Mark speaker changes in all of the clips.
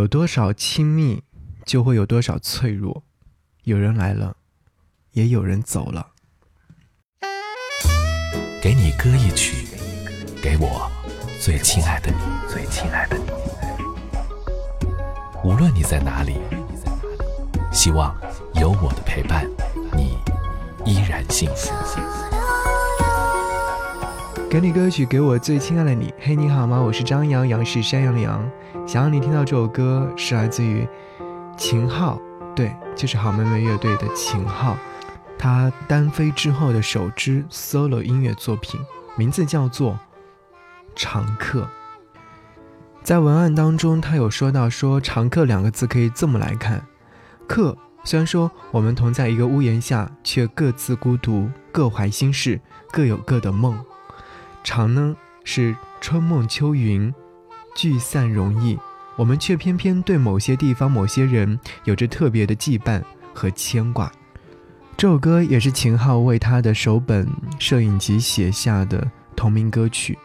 Speaker 1: 有多少亲密，就会有多少脆弱。有人来了，也有人走了。
Speaker 2: 给你歌一曲，给我最亲爱的你，最亲爱的你。无论你在哪里，希望有我的陪伴，你依然幸福。
Speaker 1: 给你歌曲，给我最亲爱的你。嘿，你好吗？我是张扬，杨是山羊的羊。想让你听到这首歌，是来自于秦昊，对，就是好妹妹乐队的秦昊。他单飞之后的首支 solo 音乐作品，名字叫做《常客》。在文案当中，他有说到说“常客”两个字可以这么来看：客，虽然说我们同在一个屋檐下，却各自孤独，各怀心事，各有各的梦。常呢是春梦秋云，聚散容易，我们却偏偏对某些地方、某些人有着特别的羁绊和牵挂。这首歌也是秦昊为他的首本摄影集写下的同名歌曲，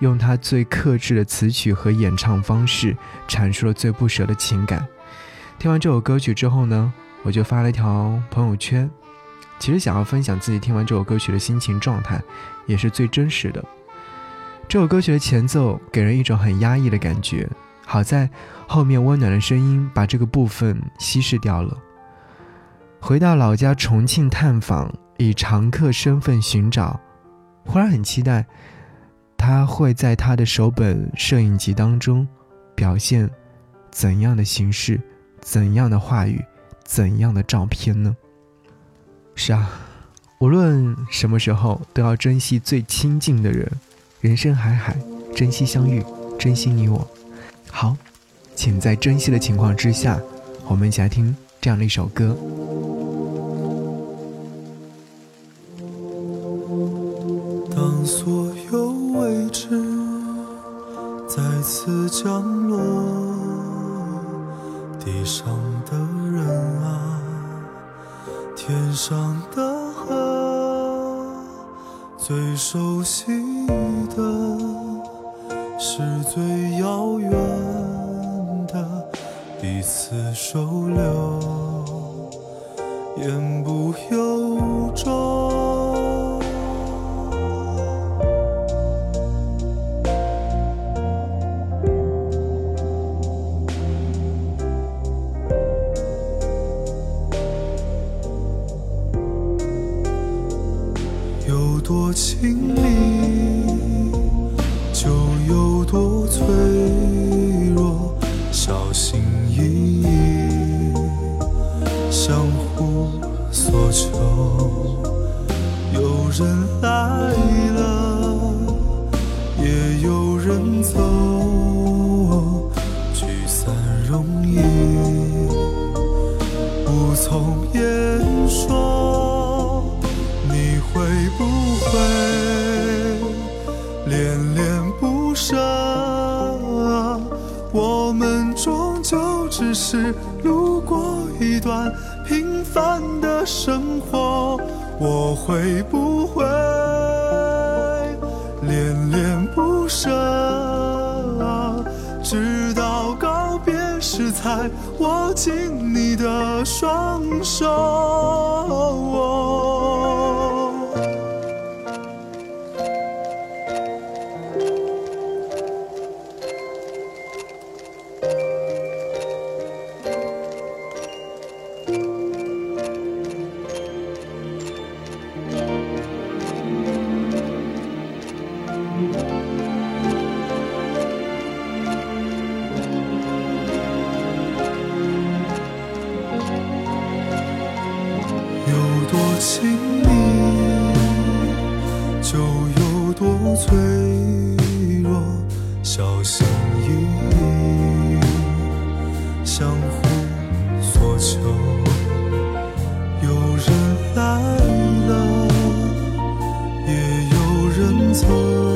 Speaker 1: 用他最克制的词曲和演唱方式，阐述了最不舍的情感。听完这首歌曲之后呢，我就发了一条朋友圈。其实想要分享自己听完这首歌曲的心情状态，也是最真实的。这首歌曲的前奏给人一种很压抑的感觉，好在后面温暖的声音把这个部分稀释掉了。回到老家重庆探访，以常客身份寻找，忽然很期待，他会在他的首本摄影集当中表现怎样的形式、怎样的话语、怎样的照片呢？是啊，无论什么时候都要珍惜最亲近的人。人生海海，珍惜相遇，珍惜你我。好，请在珍惜的情况之下，我们一起来听这样的一首歌。
Speaker 3: 当所有未知再次降落，地上的人啊，天上的河，最熟悉的，是最遥远的彼此收留，言不由衷。多亲密，就有多脆弱。小心翼翼，相互索求。有人来了，也有人走。聚散容易，无从言说。你会不？会恋恋不舍，我们终究只是路过一段平凡的生活。我会不会恋恋不舍，直到告别时才握紧你的双手。亲密，就有多脆弱。小心翼翼，相互索求。有人来了，也有人走。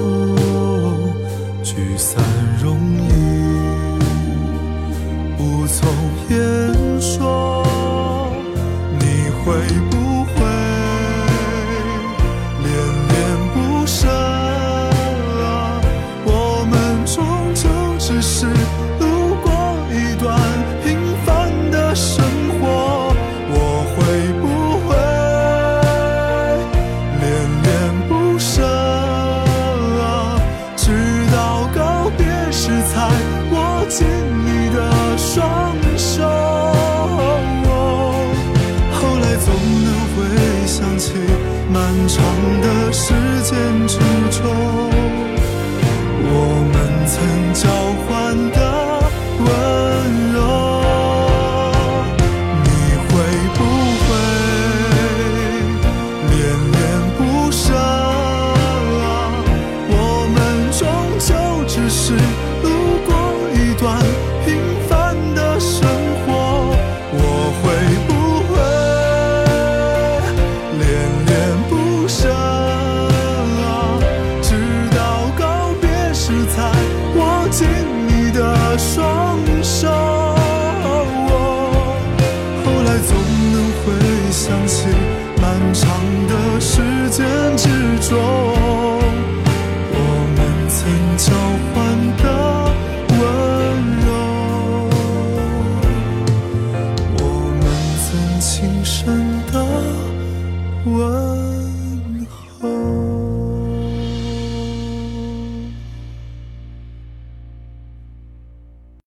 Speaker 3: 漫长的时间之中我们曾交换的温柔我们曾情深的吻